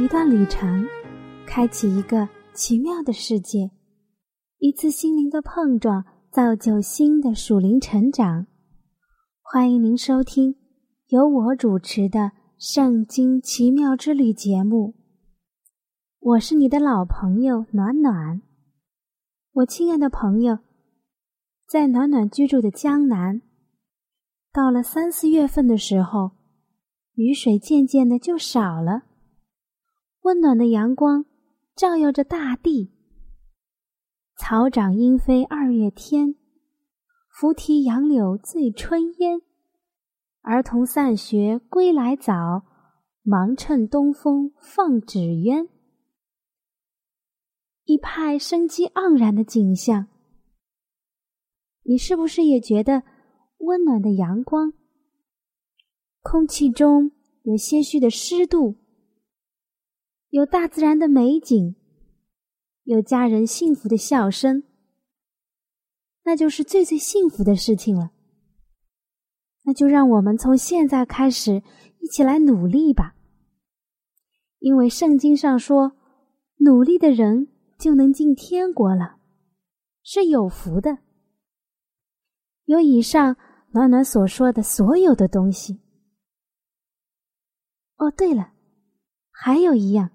一段旅程，开启一个奇妙的世界；一次心灵的碰撞，造就新的属灵成长。欢迎您收听由我主持的《圣经奇妙之旅》节目。我是你的老朋友暖暖。我亲爱的朋友，在暖暖居住的江南，到了三四月份的时候，雨水渐渐的就少了。温暖的阳光照耀着大地，草长莺飞二月天，拂堤杨柳醉春烟。儿童散学归来早，忙趁东风放纸鸢。一派生机盎然的景象，你是不是也觉得温暖的阳光？空气中有些许的湿度。有大自然的美景，有家人幸福的笑声，那就是最最幸福的事情了。那就让我们从现在开始一起来努力吧，因为圣经上说，努力的人就能进天国了，是有福的。有以上暖暖所说的所有的东西。哦，对了，还有一样。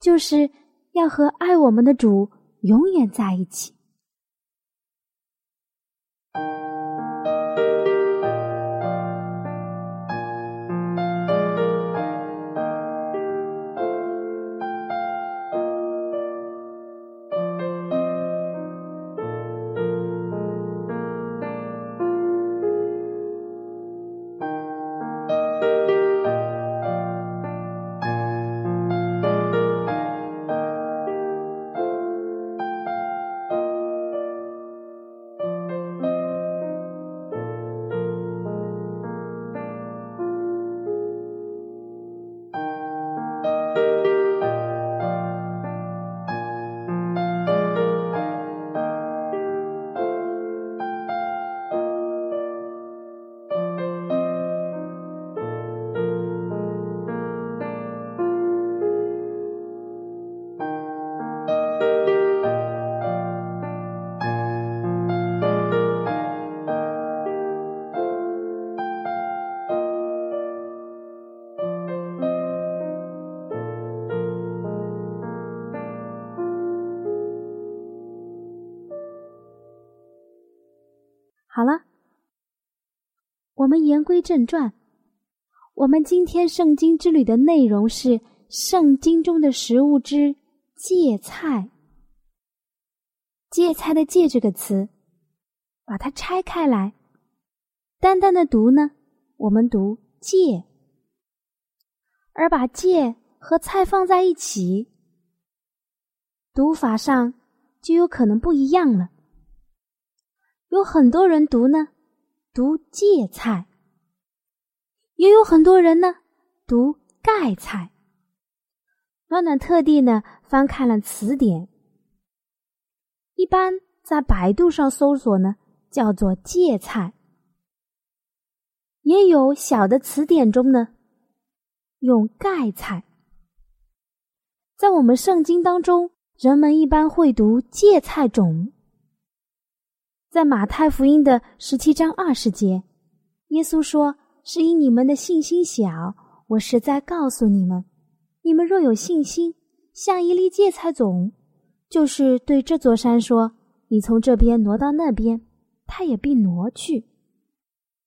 就是要和爱我们的主永远在一起。我们言归正传。我们今天圣经之旅的内容是圣经中的食物之芥菜。芥菜的“芥”这个词，把它拆开来，单单的读呢，我们读“芥”；而把“芥”和“菜”放在一起，读法上就有可能不一样了。有很多人读呢，读芥菜；也有很多人呢，读盖菜。暖暖特地呢翻看了词典，一般在百度上搜索呢，叫做芥菜；也有小的词典中呢，用盖菜。在我们圣经当中，人们一般会读芥菜种。在马太福音的十七章二十节，耶稣说：“是因你们的信心小，我实在告诉你们，你们若有信心，像一粒芥菜种，就是对这座山说：‘你从这边挪到那边，它也必挪去，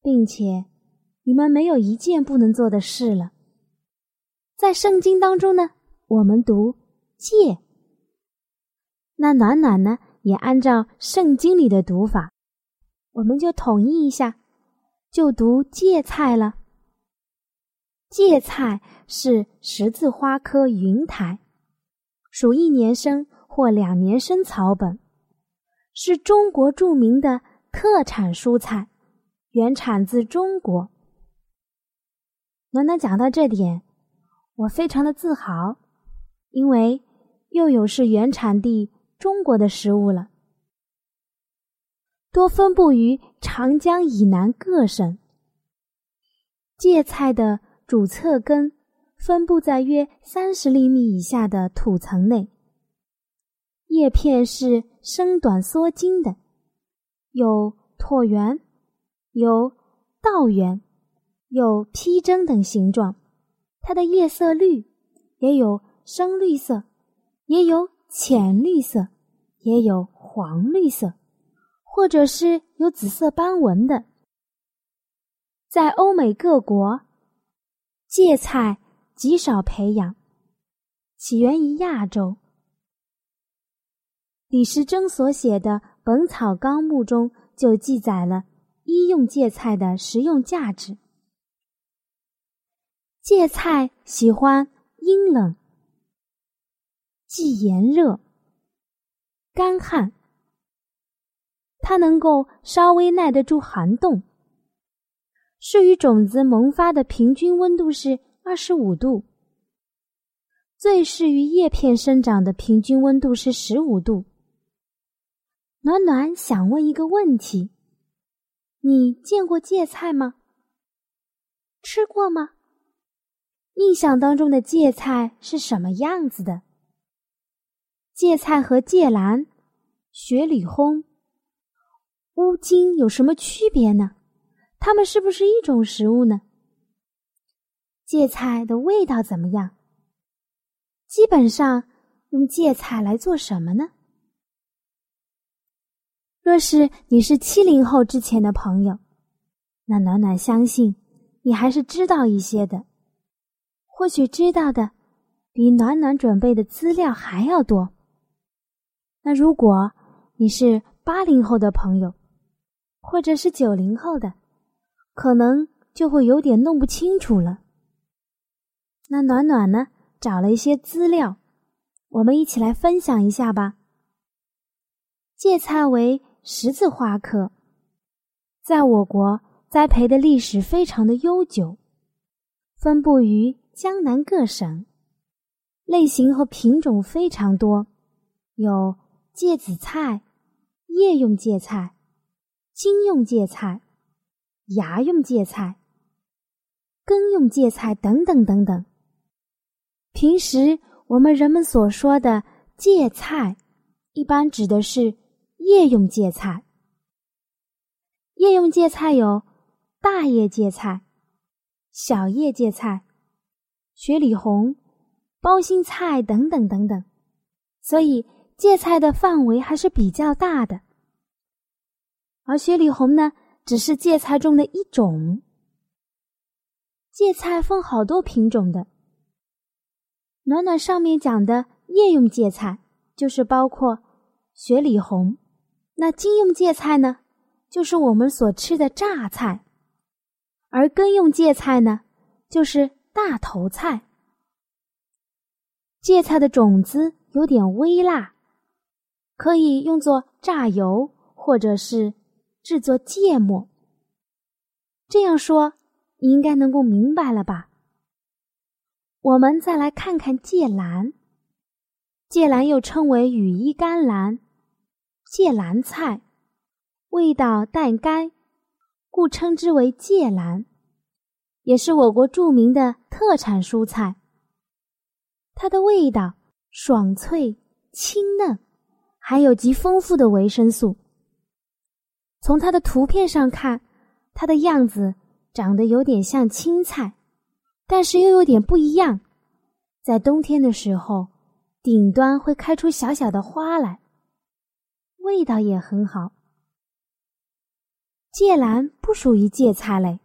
并且你们没有一件不能做的事了。’在圣经当中呢，我们读芥，那暖暖呢？”也按照圣经里的读法，我们就统一一下，就读芥菜了。芥菜是十字花科芸苔，属一年生或两年生草本，是中国著名的特产蔬菜，原产自中国。暖暖讲到这点，我非常的自豪，因为又有是原产地中国的食物了。多分布于长江以南各省。芥菜的。主侧根分布在约三十厘米以下的土层内，叶片是身短缩茎的，有椭圆、有倒圆、有披针等形状。它的叶色绿，也有深绿色，也有浅绿色，也有黄绿色，或者是有紫色斑纹的。在欧美各国。芥菜极少培养，起源于亚洲。李时珍所写的《本草纲目》中就记载了医用芥菜的食用价值。芥菜喜欢阴冷、既炎热、干旱，它能够稍微耐得住寒冻。适于种子萌发的平均温度是二十五度，最适于叶片生长的平均温度是十五度。暖暖想问一个问题：你见过芥菜吗？吃过吗？印象当中的芥菜是什么样子的？芥菜和芥兰、雪里红、乌金有什么区别呢？它们是不是一种食物呢？芥菜的味道怎么样？基本上用芥菜来做什么呢？若是你是七零后之前的朋友，那暖暖相信你还是知道一些的，或许知道的比暖暖准备的资料还要多。那如果你是八零后的朋友，或者是九零后的，可能就会有点弄不清楚了。那暖暖呢？找了一些资料，我们一起来分享一下吧。芥菜为十字花科，在我国栽培的历史非常的悠久，分布于江南各省，类型和品种非常多，有芥子菜、叶用芥菜、茎用芥菜。芽用芥菜、根用芥菜等等等等。平时我们人们所说的芥菜，一般指的是叶用芥菜。叶用芥菜有大叶芥菜、小叶芥菜、雪里红、包心菜等等等等，所以芥菜的范围还是比较大的。而雪里红呢？只是芥菜中的一种。芥菜分好多品种的。暖暖上面讲的叶用芥菜，就是包括雪里红。那茎用芥菜呢，就是我们所吃的榨菜。而根用芥菜呢，就是大头菜。芥菜的种子有点微辣，可以用作榨油，或者是。制作芥末，这样说你应该能够明白了吧？我们再来看看芥兰，芥兰又称为羽衣甘蓝、芥兰菜，味道淡甘，故称之为芥兰，也是我国著名的特产蔬菜。它的味道爽脆、清嫩，还有极丰富的维生素。从它的图片上看，它的样子长得有点像青菜，但是又有点不一样。在冬天的时候，顶端会开出小小的花来，味道也很好。芥兰不属于芥菜类，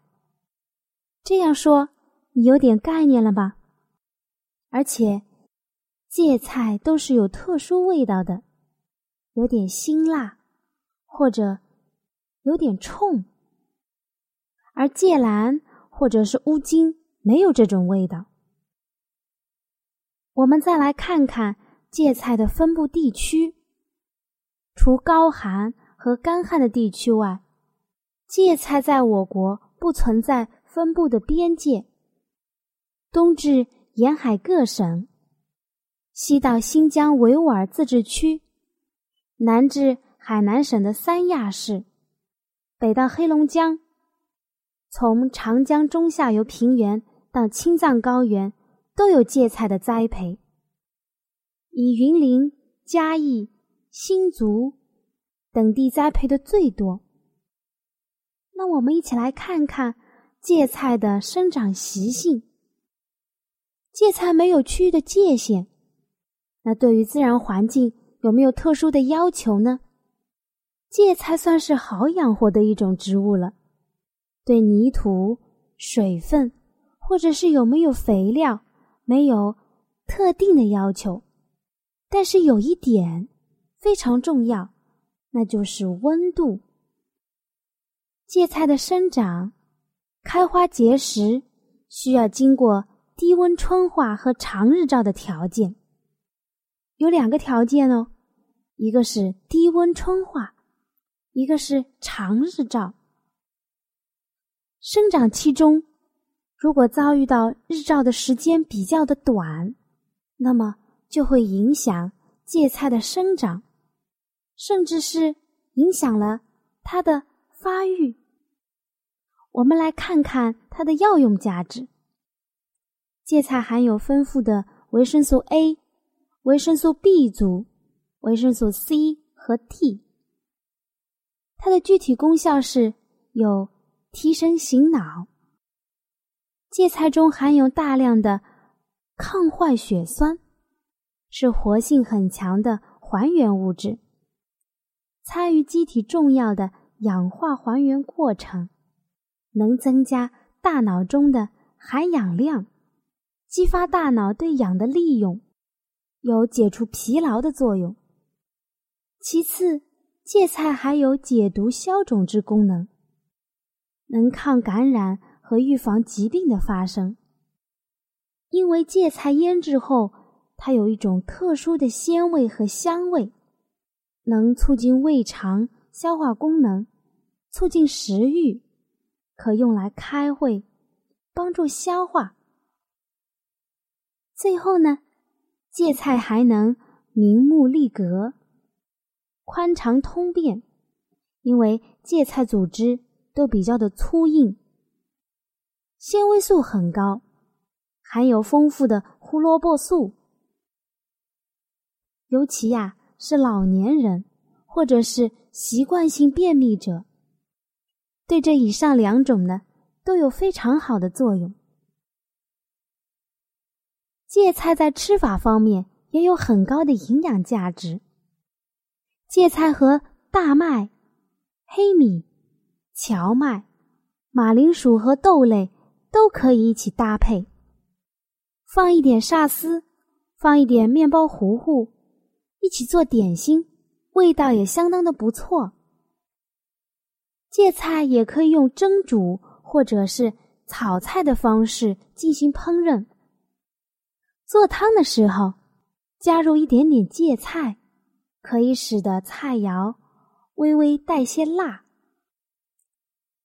这样说你有点概念了吧？而且，芥菜都是有特殊味道的，有点辛辣，或者。有点冲，而芥兰或者是乌金没有这种味道。我们再来看看芥菜的分布地区，除高寒和干旱的地区外，芥菜在我国不存在分布的边界，东至沿海各省，西到新疆维吾尔自治区，南至海南省的三亚市，北到黑龙江，从长江中下游平原到青藏高原。都有芥菜的栽培，以云林、嘉义、新竹等地栽培的最多。那我们一起来看看芥菜的生长习性。芥菜没有区域的界限，那对于自然环境有没有特殊的要求呢？芥菜算是好养活的一种植物了，对泥土、水分，或者是有没有肥料。没有特定的要求，但是有一点非常重要，那就是温度。芥菜的生长、开花结实，需要经过低温春化和长日照的条件。有两个条件哦，一个是低温春化，一个是长日照。生长期中。如果遭遇到日照的时间比较的短，那么就会影响芥菜的生长，甚至是影响了它的发育。我们来看看它的药用价值。芥菜含有丰富的维生素 A、维生素 B 族、维生素 C 和 T。它的具体功效是有提神醒脑。芥菜中含有大量的抗坏血酸，是活性很强的还原物质，参与机体重要的氧化还原过程，能增加大脑中的含氧量，激发大脑对氧的利用，有解除疲劳的作用。其次，芥菜还有解毒消肿之功能，能抗感染。和预防疾病的发生，因为芥菜腌制后，它有一种特殊的鲜味和香味，能促进胃肠消化功能，促进食欲，可用来开会，帮助消化。最后呢，芥菜还能明目利格、宽肠通便，因为芥菜组织都比较的粗硬。纤维素很高，含有丰富的胡萝卜素，尤其呀是老年人或者是习惯性便秘者，对这以上两种呢都有非常好的作用。芥菜在吃法方面也有很高的营养价值。芥菜和大麦、黑米、荞麦、马铃薯和豆类。都可以一起搭配，放一点沙司，放一点面包糊糊，一起做点心，味道也相当的不错。芥菜也可以用蒸煮或者是炒菜的方式进行烹饪。做汤的时候，加入一点点芥菜，可以使得菜肴微微带些辣。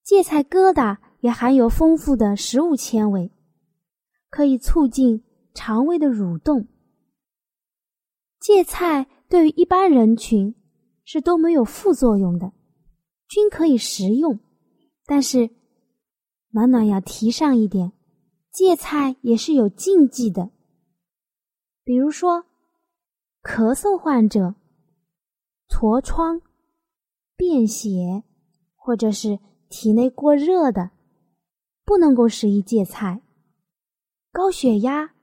芥菜疙瘩。也含有丰富的食物纤维，可以促进肠胃的蠕动。芥菜对于一般人群是都没有副作用的，均可以食用。但是暖暖要提上一点，芥菜也是有禁忌的，比如说咳嗽患者、痤疮、便血，或者是体内过热的。不能够食用芥菜，高血压、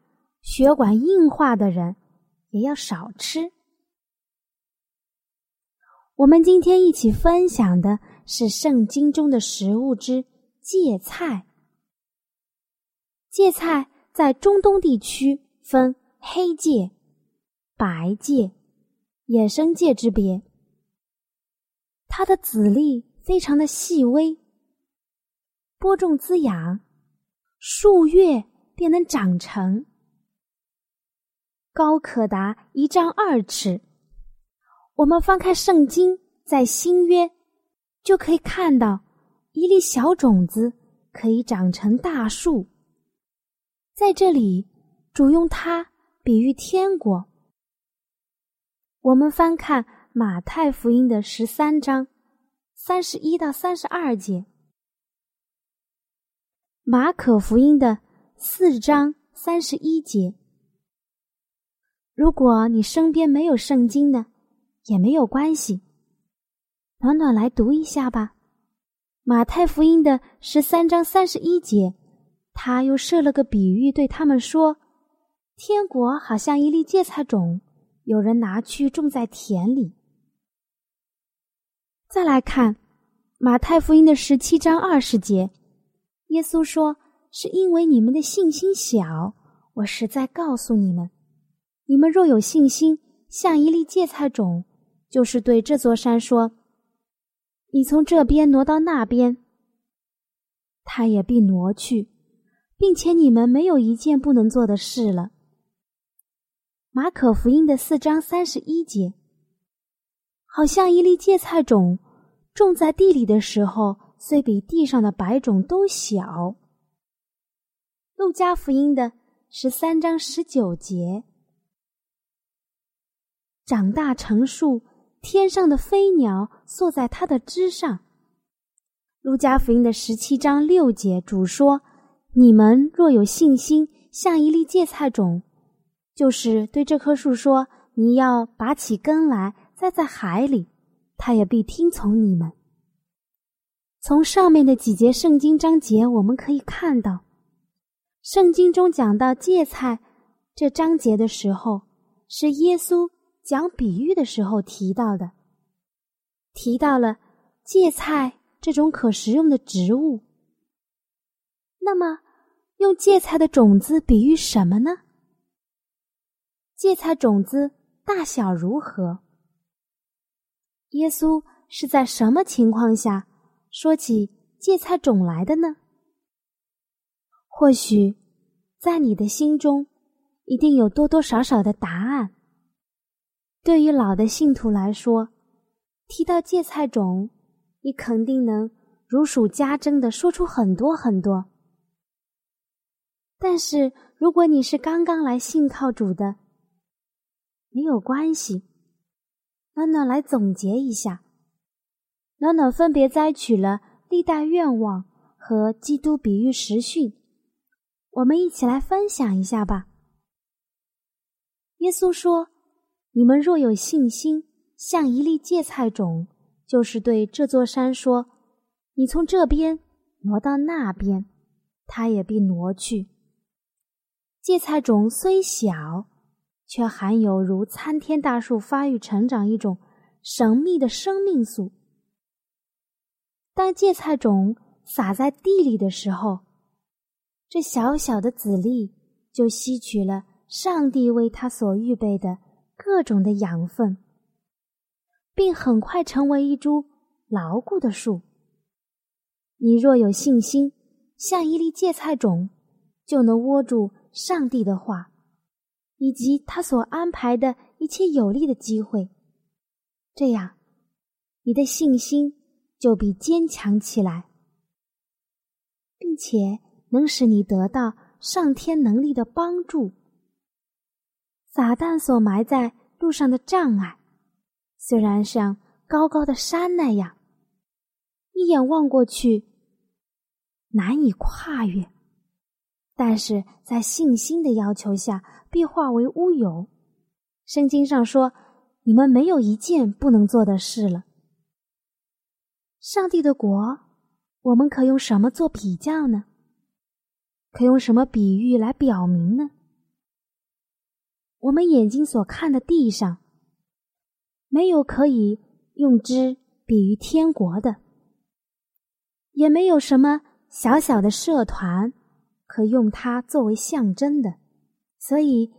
血管硬化的人也要少吃。我们今天一起分享的是圣经中的食物之芥菜。芥菜在中东地区分黑界、白界、野生界之别，它的籽粒非常的细微。播种滋养，数月便能长成，高可达一丈二尺。我们翻开圣经，在新约就可以看到一粒小种子可以长成大树。在这里，主用它比喻天国。我们翻看马太福音的十三章三十一到三十二节，马可福音的四章三十一节。如果你身边没有圣经呢，也没有关系，暖暖来读一下吧。马太福音的十三章三十一节，他又设了个比喻，对他们说：“天国好像一粒芥菜种。”有人拿去种在田里。再来看马太福音的十七章二十节，耶稣说：“是因为你们的信心小，我实在告诉你们，你们若有信心，像一粒芥菜种，就是对这座山说：‘你从这边挪到那边’，它也必挪去，并且你们没有一件不能做的事了。”马可福音的四章三十一节，好像一粒芥菜种种在地里的时候，虽比地上的白种都小。路加福音的十三章十九节，长大成树，天上的飞鸟坐在它的枝上。路加福音的十七章六节，主说：“你们若有信心，像一粒芥菜种。”就是对这棵树说：“你要拔起根来，栽在海里，它也必听从你们。”从上面的几节圣经章节，我们可以看到，圣经中讲到芥菜这章节的时候，是耶稣讲比喻的时候提到的，提到了芥菜这种可食用的植物。那么，用芥菜的种子比喻什么呢？芥菜种子大小如何？耶稣是在什么情况下说起芥菜种来的呢？或许在你的心中一定有多多少少的答案。对于老的信徒来说，提到芥菜种，你肯定能如数家珍的说出很多很多。但是如果你是刚刚来信靠主的，没有关系，暖暖来总结一下。暖暖分别摘取了历代愿望和基督比喻实训，我们一起来分享一下吧。耶稣说：“你们若有信心，像一粒芥菜种，就是对这座山说：‘你从这边挪到那边，它也必挪去。’芥菜种虽小。”却含有如参天大树发育成长一种神秘的生命素。当芥菜种撒在地里的时候，这小小的籽粒就吸取了上帝为它所预备的各种的养分，并很快成为一株牢固的树。你若有信心，像一粒芥菜种，就能握住上帝的话。以及他所安排的一切有利的机会，这样，你的信心就比坚强起来，并且能使你得到上天能力的帮助。撒旦所埋在路上的障碍，虽然像高高的山那样，一眼望过去难以跨越。但是在信心的要求下，必化为乌有。圣经上说：“你们没有一件不能做的事了。”上帝的国，我们可用什么做比较呢？可用什么比喻来表明呢？我们眼睛所看的地上，没有可以用之比喻天国的，也没有什么小小的社团。可用它作为象征的，所以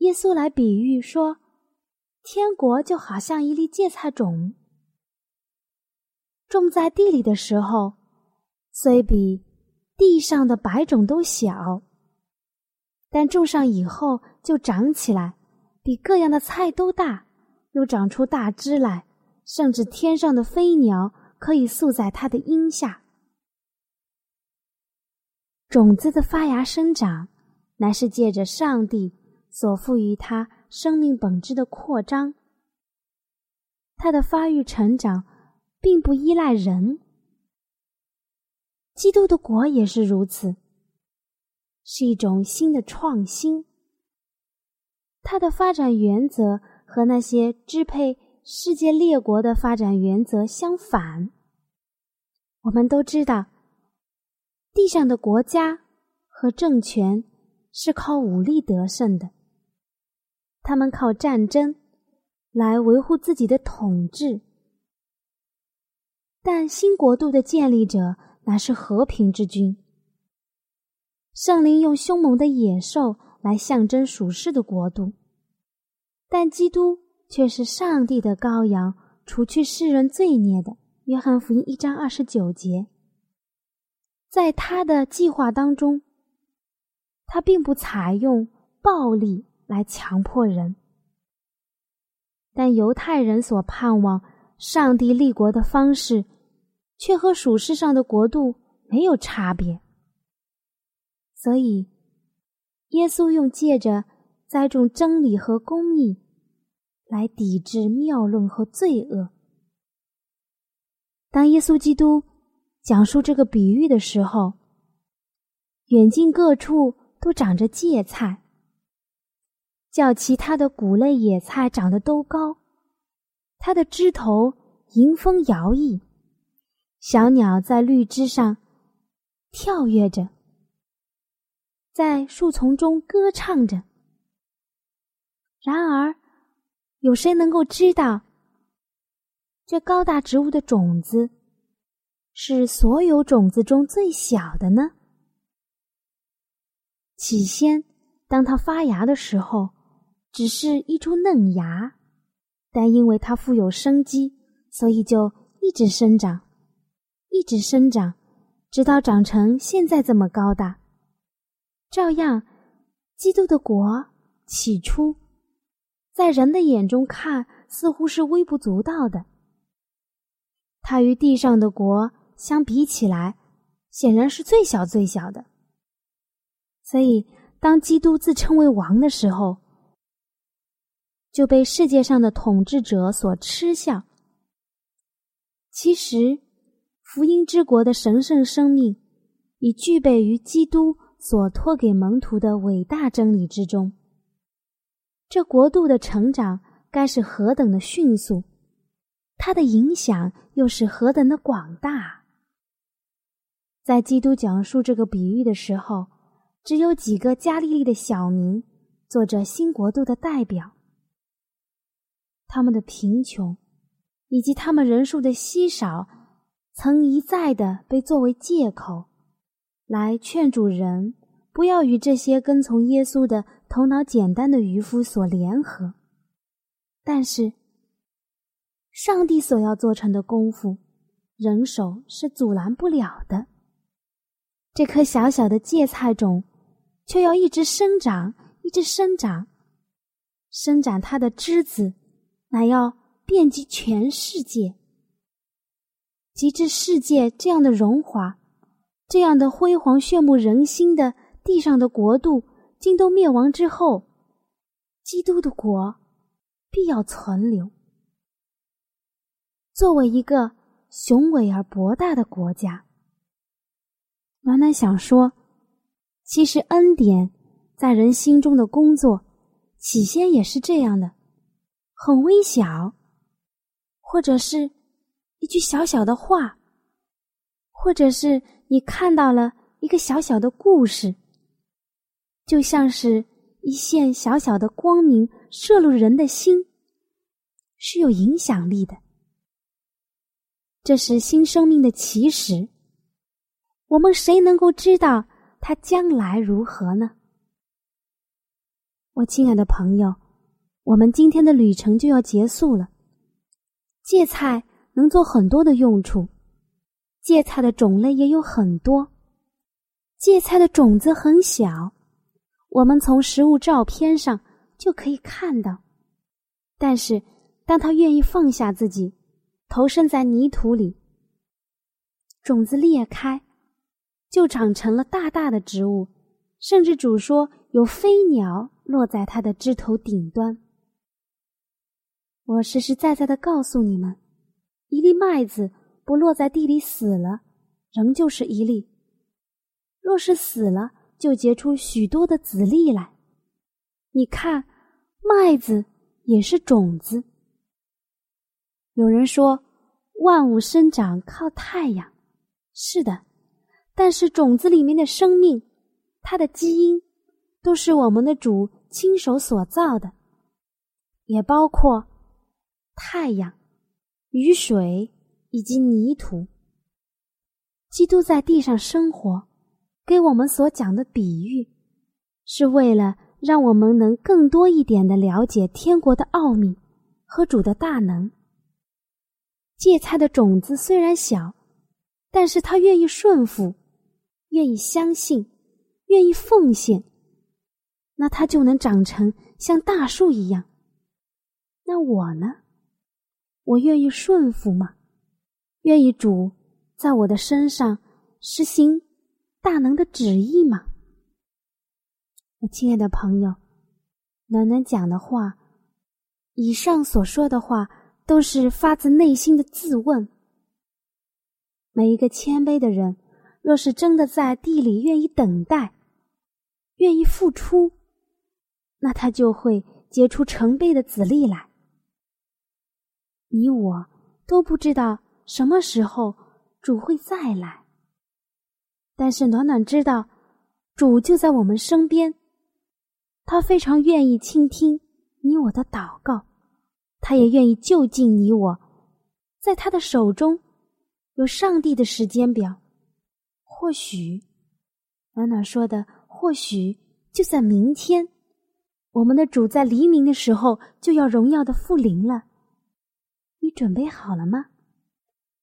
耶稣来比喻说，天国就好像一粒芥菜种，种在地里的时候，虽比地上的百种都小，但种上以后就长起来，比各样的菜都大，又长出大枝来，甚至天上的飞鸟可以宿在它的荫下。种子的发芽生长，乃是借着上帝所赋予它生命本质的扩张。它的发育成长，并不依赖人。基督的国也是如此，是一种新的创新。它的发展原则和那些支配世界列国的发展原则相反。我们都知道。地上的国家和政权是靠武力得胜的，他们靠战争来维护自己的统治。但新国度的建立者乃是和平之君。圣灵用凶猛的野兽来象征属世的国度，但基督却是上帝的羔羊，除去世人罪孽的。约翰福音一章二十九节。在他的计划当中，他并不采用暴力来强迫人，但犹太人所盼望上帝立国的方式，却和属世上的国度没有差别。所以，耶稣用借着栽种真理和公义，来抵制谬论和罪恶。当耶稣基督。讲述这个比喻的时候，远近各处都长着芥菜，较其他的谷类野菜长得都高。它的枝头迎风摇曳，小鸟在绿枝上跳跃着，在树丛中歌唱着。然而，有谁能够知道这高大植物的种子？是所有种子中最小的呢。起先，当它发芽的时候，只是一株嫩芽，但因为它富有生机，所以就一直生长，一直生长，直到长成现在这么高大。照样，基督的国起初，在人的眼中看似乎是微不足道的，它与地上的国。相比起来，显然是最小最小的。所以，当基督自称为王的时候，就被世界上的统治者所嗤笑。其实，福音之国的神圣生命已具备于基督所托给门徒的伟大真理之中。这国度的成长该是何等的迅速，它的影响又是何等的广大。在基督讲述这个比喻的时候，只有几个加利利的小民做着新国度的代表。他们的贫穷以及他们人数的稀少，曾一再的被作为借口，来劝主人不要与这些跟从耶稣的头脑简单的渔夫所联合。但是，上帝所要做成的功夫，人手是阻拦不了的。这颗小小的芥菜种，却要一直生长，一直生长，生长它的枝子，乃要遍及全世界。及至世界这样的荣华，这样的辉煌炫目人心的地上的国度，尽都灭亡之后，基督的国必要存留，作为一个雄伟而博大的国家。暖暖想说，其实恩典在人心中的工作，起先也是这样的，很微小，或者是一句小小的话，或者是你看到了一个小小的故事，就像是一线小小的光明射入人的心，是有影响力的。这是新生命的起始。我们谁能够知道他将来如何呢？我亲爱的朋友，我们今天的旅程就要结束了。芥菜能做很多的用处，芥菜的种类也有很多。芥菜的种子很小，我们从食物照片上就可以看到。但是，当它愿意放下自己，投身在泥土里，种子裂开，就长成了大大的植物。甚至主说有飞鸟落在它的枝头顶端。我实实在在的告诉你们，一粒麦子不落在地里死了，仍旧是一粒；若是死了，就结出许多的籽粒来。你看，麦子也是种子。有人说，万物生长靠太阳，是的，但是种子里面的生命。它的基因都是我们的主亲手所造的，也包括太阳、雨水以及泥土。基督在地上生活，给我们所讲的比喻，是为了让我们能更多一点的了解天国的奥秘和主的大能。芥菜的种子虽然小，但是他愿意顺服，愿意相信。愿意奉献，那它就能长成像大树一样。那我呢？我愿意顺服吗？愿意主在我的身上实行大能的旨意吗？我亲爱的朋友，暖暖讲的话，以上所说的话，都是发自内心的自问。每一个谦卑的人，若是真的在地里愿意等待。愿意付出，那他就会结出成倍的籽粒来。你我都不知道什么时候主会再来，但是暖暖知道，主就在我们身边。他非常愿意倾听你我的祷告，他也愿意就近你我，在他的手中有上帝的时间表。或许，暖暖说的。或许就在明天，我们的主在黎明的时候就要荣耀的复临了。你准备好了吗？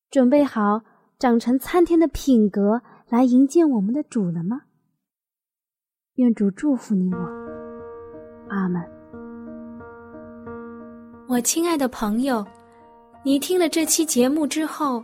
准备好长成参天的品格来迎接我们的主了吗？愿主祝福你我，阿门。我亲爱的朋友，你听了这期节目之后，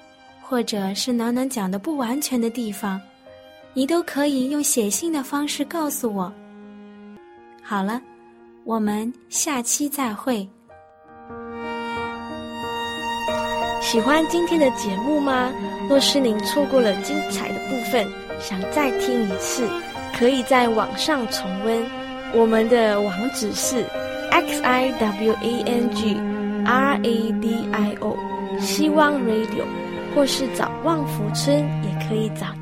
或者是暖暖讲的不完全的地方。你都可以用写信的方式告诉我。好了，我们下期再会。喜欢今天的节目吗？若是您错过了精彩的部分，想再听一次，可以在网上重温。我们的网址是 x i w a n g r a d i o，希望 Radio，或是找旺福村也可以找到。